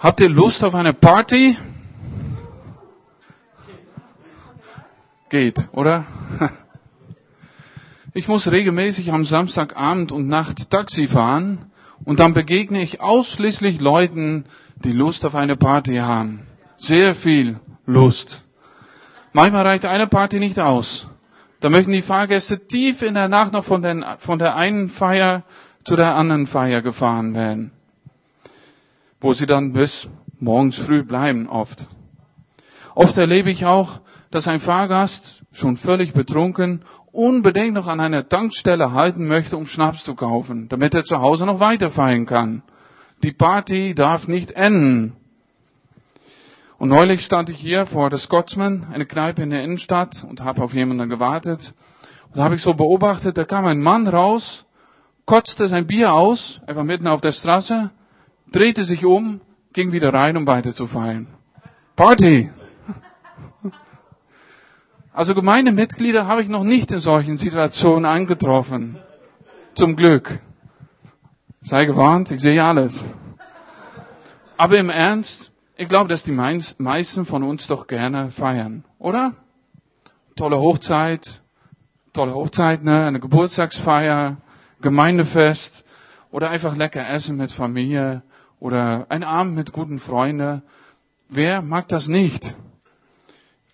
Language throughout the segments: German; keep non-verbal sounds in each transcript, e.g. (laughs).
Habt ihr Lust auf eine Party? Geht, oder? (laughs) Ich muss regelmäßig am Samstagabend und Nacht Taxi fahren und dann begegne ich ausschließlich Leuten, die Lust auf eine Party haben. Sehr viel Lust. Manchmal reicht eine Party nicht aus. Da möchten die Fahrgäste tief in der Nacht noch von, den, von der einen Feier zu der anderen Feier gefahren werden. Wo sie dann bis morgens früh bleiben oft. Oft erlebe ich auch, dass ein Fahrgast schon völlig betrunken unbedingt noch an einer Tankstelle halten möchte, um Schnaps zu kaufen, damit er zu Hause noch weiter feiern kann. Die Party darf nicht enden. Und neulich stand ich hier vor der Scotsman, eine Kneipe in der Innenstadt, und habe auf jemanden gewartet. Und da habe ich so beobachtet, da kam ein Mann raus, kotzte sein Bier aus, war mitten auf der Straße, drehte sich um, ging wieder rein, um weiter zu feiern. Party! Also Gemeindemitglieder habe ich noch nicht in solchen Situationen angetroffen. Zum Glück. Sei gewarnt, ich sehe alles. Aber im Ernst, ich glaube, dass die meisten von uns doch gerne feiern, oder? Tolle Hochzeit, tolle Hochzeit, ne? eine Geburtstagsfeier, Gemeindefest oder einfach lecker essen mit Familie oder ein Abend mit guten Freunden. Wer mag das nicht?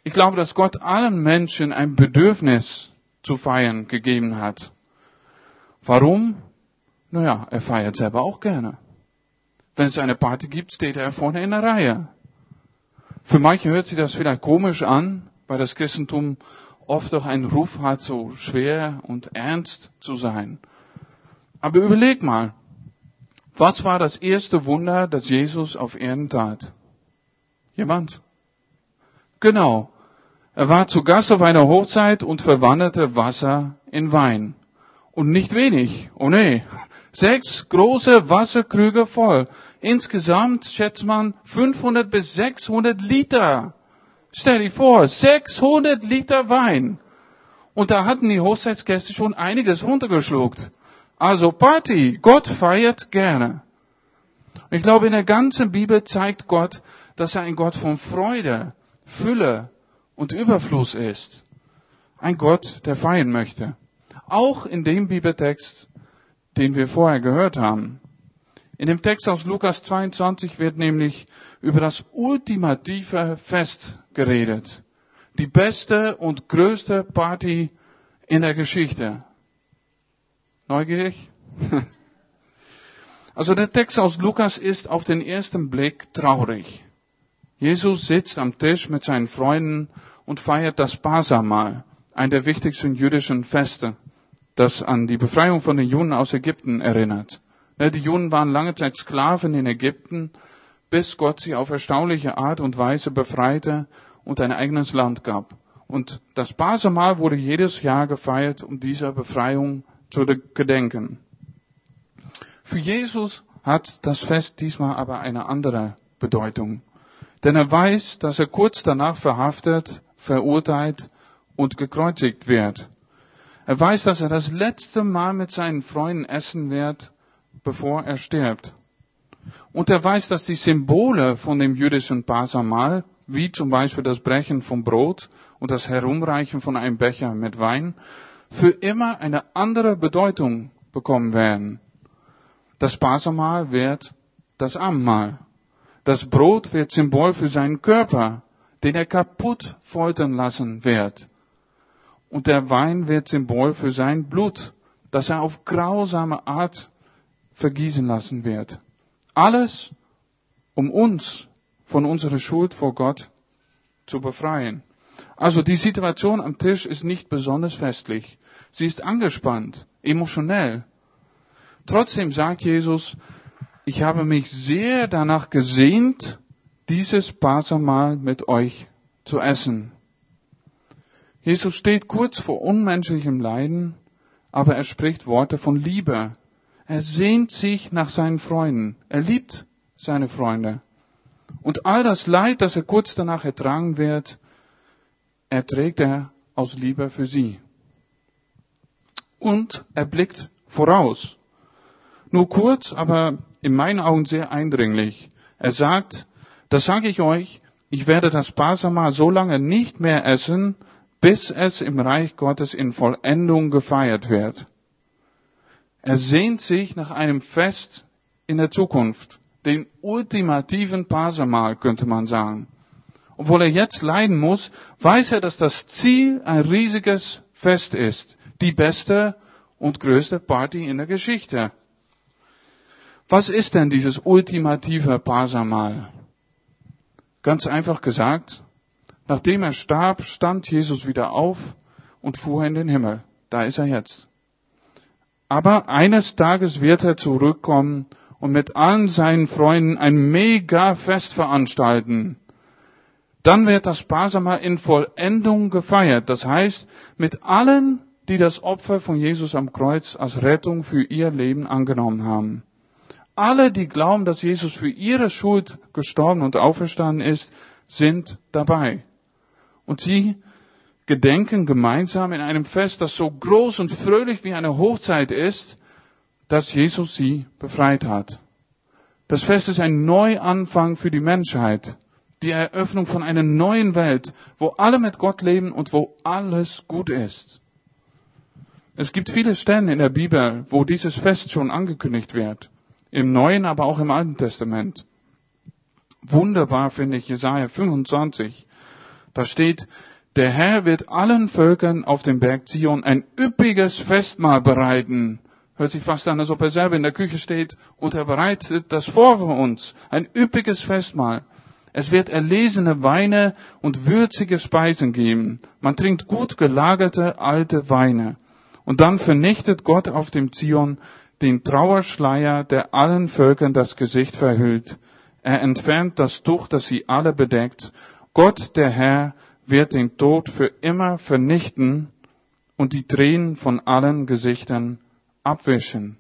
Ich glaube, dass Gott allen Menschen ein Bedürfnis zu feiern gegeben hat. Warum? Naja, er feiert selber auch gerne. Wenn es eine Party gibt, steht er vorne in der Reihe. Für manche hört sich das vielleicht komisch an, weil das Christentum oft doch einen Ruf hat, so schwer und ernst zu sein. Aber überleg mal, was war das erste Wunder, das Jesus auf Erden tat? Jemand? Genau, er war zu Gast auf einer Hochzeit und verwandelte Wasser in Wein. Und nicht wenig, oh nee, sechs große Wasserkrüge voll. Insgesamt schätzt man 500 bis 600 Liter. Stell dir vor, 600 Liter Wein. Und da hatten die Hochzeitsgäste schon einiges runtergeschluckt. Also Party, Gott feiert gerne. Ich glaube, in der ganzen Bibel zeigt Gott, dass er ein Gott von Freude, Fülle, und Überfluss ist. Ein Gott, der feiern möchte. Auch in dem Bibeltext, den wir vorher gehört haben. In dem Text aus Lukas 22 wird nämlich über das ultimative Fest geredet. Die beste und größte Party in der Geschichte. Neugierig? (laughs) Also der Text aus Lukas ist auf den ersten Blick traurig. Jesus sitzt am Tisch mit seinen Freunden und feiert das Pasamahl, ein der wichtigsten jüdischen Feste, das an die Befreiung von den Juden aus Ägypten erinnert. Die Juden waren lange Zeit Sklaven in Ägypten, bis Gott sie auf erstaunliche Art und Weise befreite und ein eigenes Land gab. Und das Pasamahl wurde jedes Jahr gefeiert, um dieser Befreiung zu gedenken. Für Jesus hat das Fest diesmal aber eine andere Bedeutung. Denn er weiß, dass er kurz danach verhaftet, verurteilt und gekreuzigt wird. Er weiß, dass er das letzte Mal mit seinen Freunden essen wird, bevor er stirbt. Und er weiß, dass die Symbole von dem jüdischen Pasamahl, wie zum Beispiel das Brechen vom Brot und das Herumreichen von einem Becher mit Wein, für immer eine andere Bedeutung bekommen werden. Das Pasamahl wird das Abendmahl. Das Brot wird Symbol für seinen Körper, den er kaputt foltern lassen wird. Und der Wein wird Symbol für sein Blut, das er auf grausame Art vergießen lassen wird. Alles, um uns von unserer Schuld vor Gott zu befreien. Also die Situation am Tisch ist nicht besonders festlich. Sie ist angespannt, emotionell. Trotzdem sagt Jesus, ich habe mich sehr danach gesehnt, dieses Passamal mit euch zu essen. Jesus steht kurz vor unmenschlichem Leiden, aber er spricht Worte von Liebe. Er sehnt sich nach seinen Freunden. Er liebt seine Freunde. Und all das Leid, das er kurz danach ertragen wird, erträgt er aus Liebe für sie. Und er blickt voraus. Nur kurz, aber in meinen Augen sehr eindringlich. Er sagt, das sage ich euch, ich werde das Pasama so lange nicht mehr essen, bis es im Reich Gottes in Vollendung gefeiert wird. Er sehnt sich nach einem Fest in der Zukunft, den ultimativen Pasamahl, könnte man sagen. Obwohl er jetzt leiden muss, weiß er, dass das Ziel ein riesiges Fest ist, die beste und größte Party in der Geschichte. Was ist denn dieses ultimative Pasamahl? Ganz einfach gesagt, nachdem er starb, stand Jesus wieder auf und fuhr in den Himmel. Da ist er jetzt. Aber eines Tages wird er zurückkommen und mit allen seinen Freunden ein Mega-Fest veranstalten. Dann wird das Pasama in Vollendung gefeiert. Das heißt, mit allen, die das Opfer von Jesus am Kreuz als Rettung für ihr Leben angenommen haben. Alle, die glauben, dass Jesus für ihre Schuld gestorben und auferstanden ist, sind dabei. Und sie gedenken gemeinsam in einem Fest, das so groß und fröhlich wie eine Hochzeit ist, dass Jesus sie befreit hat. Das Fest ist ein Neuanfang für die Menschheit, die Eröffnung von einer neuen Welt, wo alle mit Gott leben und wo alles gut ist. Es gibt viele Stellen in der Bibel, wo dieses Fest schon angekündigt wird. Im Neuen, aber auch im Alten Testament. Wunderbar finde ich Jesaja 25. Da steht, der Herr wird allen Völkern auf dem Berg Zion ein üppiges Festmahl bereiten. Hört sich fast an, als ob er selber in der Küche steht und er bereitet das vor für uns. Ein üppiges Festmahl. Es wird erlesene Weine und würzige Speisen geben. Man trinkt gut gelagerte alte Weine. Und dann vernichtet Gott auf dem Zion den Trauerschleier, der allen Völkern das Gesicht verhüllt. Er entfernt das Tuch, das sie alle bedeckt. Gott, der Herr, wird den Tod für immer vernichten und die Tränen von allen Gesichtern abwischen.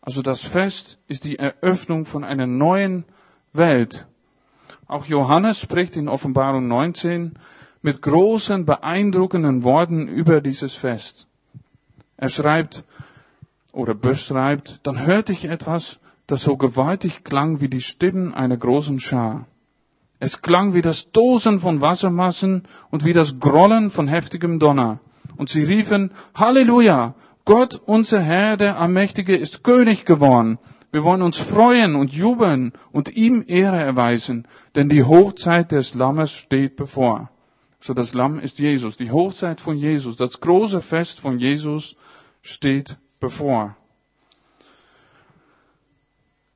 Also das Fest ist die Eröffnung von einer neuen Welt. Auch Johannes spricht in Offenbarung 19 mit großen, beeindruckenden Worten über dieses Fest. Er schreibt oder beschreibt, dann hörte ich etwas, das so gewaltig klang wie die Stimmen einer großen Schar. Es klang wie das Dosen von Wassermassen und wie das Grollen von heftigem Donner. Und sie riefen, Halleluja! Gott, unser Herr, der Allmächtige, ist König geworden. Wir wollen uns freuen und jubeln und ihm Ehre erweisen, denn die Hochzeit des Lammes steht bevor. So das Lamm ist Jesus. Die Hochzeit von Jesus, das große Fest von Jesus steht bevor.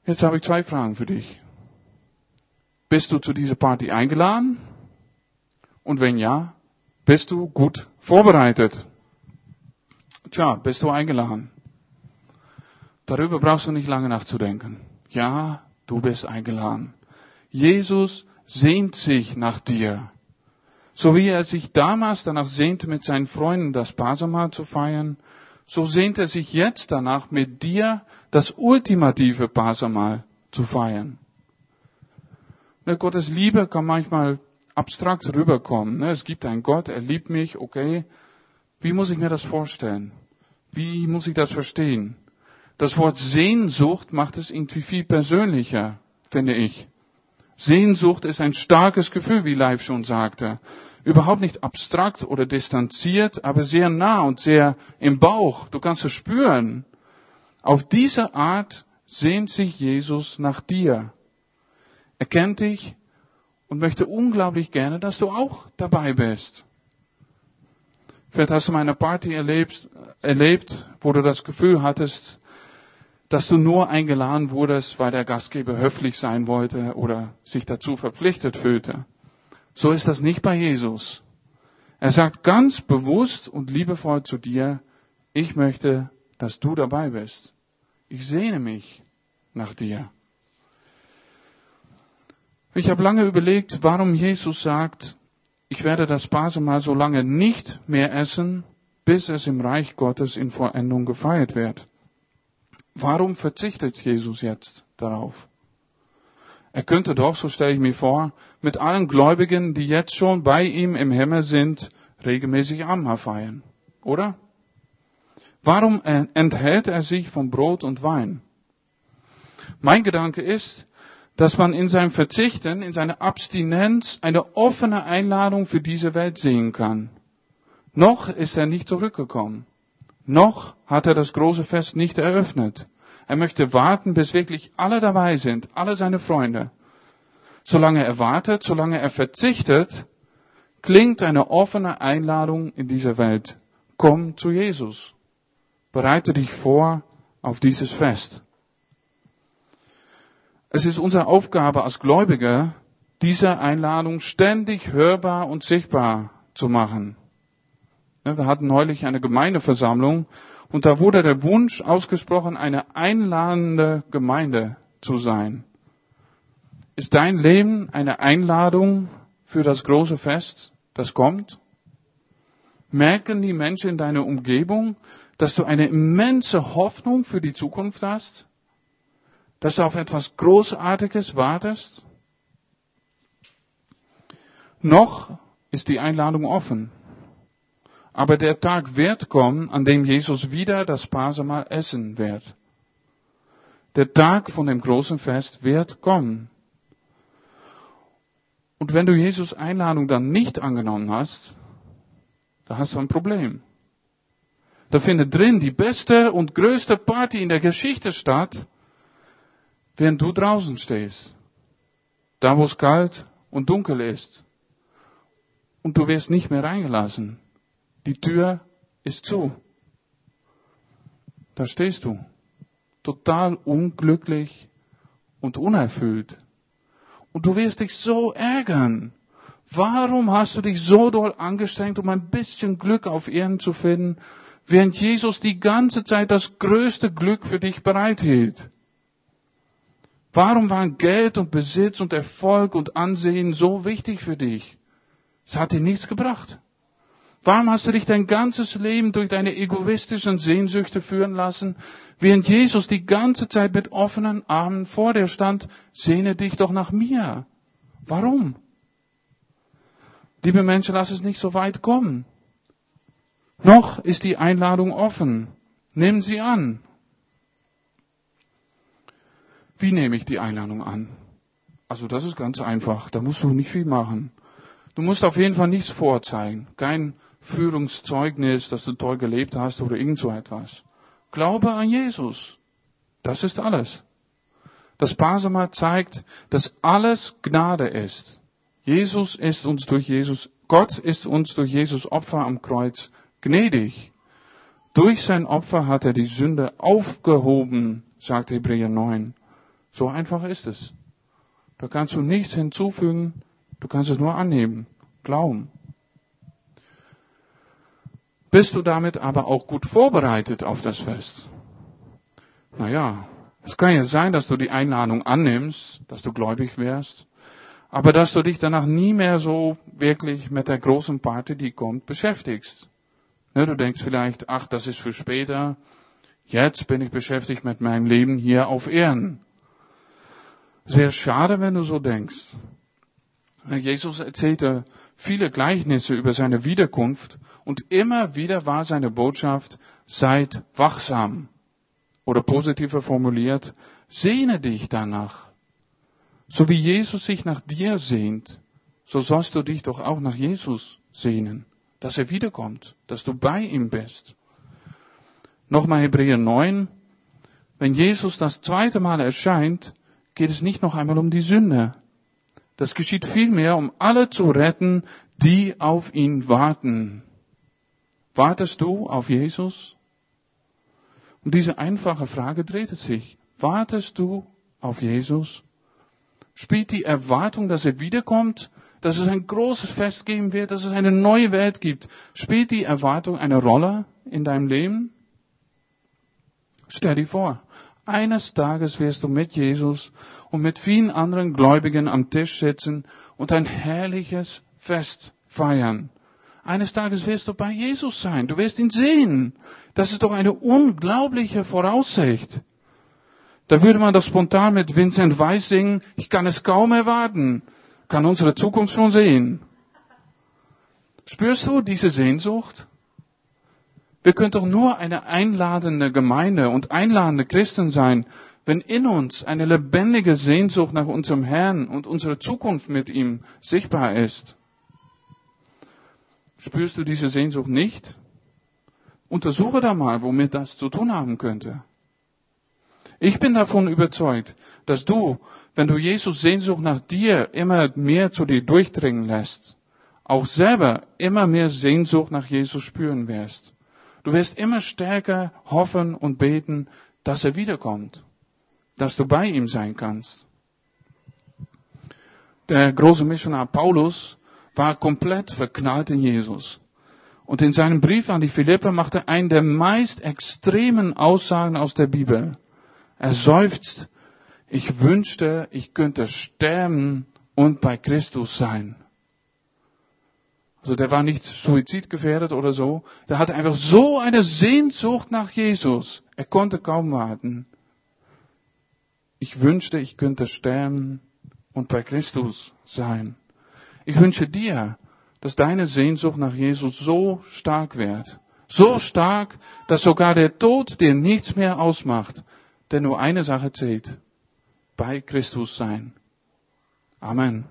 Jetzt habe ich zwei Fragen für dich. Bist du zu dieser Party eingeladen? Und wenn ja, bist du gut vorbereitet? Tja, bist du eingeladen? Darüber brauchst du nicht lange nachzudenken. Ja, du bist eingeladen. Jesus sehnt sich nach dir. So wie er sich damals danach sehnte, mit seinen Freunden das Pasama zu feiern, so sehnt er sich jetzt danach, mit dir das ultimative Pasama zu feiern. Ne, Gottes Liebe kann manchmal abstrakt rüberkommen. Ne? Es gibt einen Gott, er liebt mich, okay. Wie muss ich mir das vorstellen? Wie muss ich das verstehen? Das Wort Sehnsucht macht es irgendwie viel persönlicher, finde ich. Sehnsucht ist ein starkes Gefühl, wie Leif schon sagte. Überhaupt nicht abstrakt oder distanziert, aber sehr nah und sehr im Bauch. Du kannst es spüren. Auf diese Art sehnt sich Jesus nach dir. Er kennt dich und möchte unglaublich gerne, dass du auch dabei bist. Vielleicht hast du mal eine Party erlebt, erlebt, wo du das Gefühl hattest, dass du nur eingeladen wurdest, weil der Gastgeber höflich sein wollte oder sich dazu verpflichtet fühlte. So ist das nicht bei Jesus. Er sagt ganz bewusst und liebevoll zu dir, ich möchte, dass du dabei bist. Ich sehne mich nach dir. Ich habe lange überlegt, warum Jesus sagt, ich werde das Pasema so lange nicht mehr essen, bis es im Reich Gottes in Vollendung gefeiert wird. Warum verzichtet Jesus jetzt darauf? Er könnte doch, so stelle ich mir vor, mit allen Gläubigen, die jetzt schon bei ihm im Himmel sind, regelmäßig Amma feiern, oder? Warum enthält er sich von Brot und Wein? Mein Gedanke ist, dass man in seinem Verzichten, in seiner Abstinenz eine offene Einladung für diese Welt sehen kann. Noch ist er nicht zurückgekommen. Noch hat er das große Fest nicht eröffnet. Er möchte warten, bis wirklich alle dabei sind, alle seine Freunde. Solange er wartet, solange er verzichtet, klingt eine offene Einladung in dieser Welt. Komm zu Jesus. Bereite dich vor auf dieses Fest. Es ist unsere Aufgabe als Gläubige, diese Einladung ständig hörbar und sichtbar zu machen. Wir hatten neulich eine Gemeindeversammlung und da wurde der Wunsch ausgesprochen, eine einladende Gemeinde zu sein. Ist dein Leben eine Einladung für das große Fest, das kommt? Merken die Menschen in deiner Umgebung, dass du eine immense Hoffnung für die Zukunft hast? Dass du auf etwas Großartiges wartest? Noch ist die Einladung offen. Aber der Tag wird kommen, an dem Jesus wieder das Pasemahl essen wird. Der Tag von dem großen Fest wird kommen. Und wenn du Jesus Einladung dann nicht angenommen hast, da hast du ein Problem. Da findet drin die beste und größte Party in der Geschichte statt, während du draußen stehst. Da wo es kalt und dunkel ist. Und du wirst nicht mehr reingelassen. Die Tür ist zu. Da stehst du. Total unglücklich und unerfüllt. Und du wirst dich so ärgern. Warum hast du dich so doll angestrengt, um ein bisschen Glück auf Erden zu finden, während Jesus die ganze Zeit das größte Glück für dich bereithielt? Warum waren Geld und Besitz und Erfolg und Ansehen so wichtig für dich? Es hat dir nichts gebracht. Warum hast du dich dein ganzes Leben durch deine egoistischen Sehnsüchte führen lassen, während Jesus die ganze Zeit mit offenen Armen vor dir stand, sehne dich doch nach mir. Warum? Liebe Menschen, lass es nicht so weit kommen. Noch ist die Einladung offen. Nimm sie an. Wie nehme ich die Einladung an? Also das ist ganz einfach. Da musst du nicht viel machen. Du musst auf jeden Fall nichts vorzeigen. Kein Führungszeugnis, dass du toll gelebt hast oder irgend so etwas. Glaube an Jesus. Das ist alles. Das Pasema zeigt, dass alles Gnade ist. Jesus ist uns durch Jesus, Gott ist uns durch Jesus Opfer am Kreuz gnädig. Durch sein Opfer hat er die Sünde aufgehoben, sagt Hebräer 9. So einfach ist es. Da kannst du nichts hinzufügen, du kannst es nur annehmen, glauben. Bist du damit aber auch gut vorbereitet auf das Fest? Naja, es kann ja sein, dass du die Einladung annimmst, dass du gläubig wärst, aber dass du dich danach nie mehr so wirklich mit der großen Party, die kommt, beschäftigst. Ne, du denkst vielleicht, ach, das ist für später. Jetzt bin ich beschäftigt mit meinem Leben hier auf Erden. Sehr schade, wenn du so denkst. Jesus erzählte viele Gleichnisse über seine Wiederkunft und immer wieder war seine Botschaft, seid wachsam. Oder positiver formuliert, sehne dich danach. So wie Jesus sich nach dir sehnt, so sollst du dich doch auch nach Jesus sehnen, dass er wiederkommt, dass du bei ihm bist. Nochmal Hebräer 9. Wenn Jesus das zweite Mal erscheint, geht es nicht noch einmal um die Sünde. Das geschieht vielmehr, um alle zu retten, die auf ihn warten. Wartest du auf Jesus? Um diese einfache Frage dreht es sich. Wartest du auf Jesus? Spielt die Erwartung, dass er wiederkommt, dass es ein großes Fest geben wird, dass es eine neue Welt gibt, spielt die Erwartung eine Rolle in deinem Leben? Stell dir vor, eines Tages wirst du mit Jesus und mit vielen anderen Gläubigen am Tisch sitzen und ein herrliches Fest feiern. Eines Tages wirst du bei Jesus sein. Du wirst ihn sehen. Das ist doch eine unglaubliche Voraussicht. Da würde man doch spontan mit Vincent Weiss singen, ich kann es kaum erwarten, kann unsere Zukunft schon sehen. Spürst du diese Sehnsucht? Wir können doch nur eine einladende Gemeinde und einladende Christen sein, wenn in uns eine lebendige Sehnsucht nach unserem Herrn und unserer Zukunft mit ihm sichtbar ist. Spürst du diese Sehnsucht nicht? Untersuche da mal, womit das zu tun haben könnte. Ich bin davon überzeugt, dass du, wenn du Jesus Sehnsucht nach dir immer mehr zu dir durchdringen lässt, auch selber immer mehr Sehnsucht nach Jesus spüren wirst. Du wirst immer stärker hoffen und beten, dass er wiederkommt, dass du bei ihm sein kannst. Der große Missionar Paulus war komplett verknallt in Jesus. Und in seinem Brief an die Philipper macht er einen der meist extremen Aussagen aus der Bibel. Er seufzt, ich wünschte, ich könnte sterben und bei Christus sein. Also der war nicht suizidgefährdet oder so. Der hatte einfach so eine Sehnsucht nach Jesus. Er konnte kaum warten. Ich wünschte, ich könnte sterben und bei Christus sein. Ich wünsche dir, dass deine Sehnsucht nach Jesus so stark wird. So stark, dass sogar der Tod dir nichts mehr ausmacht. Denn nur eine Sache zählt. Bei Christus sein. Amen.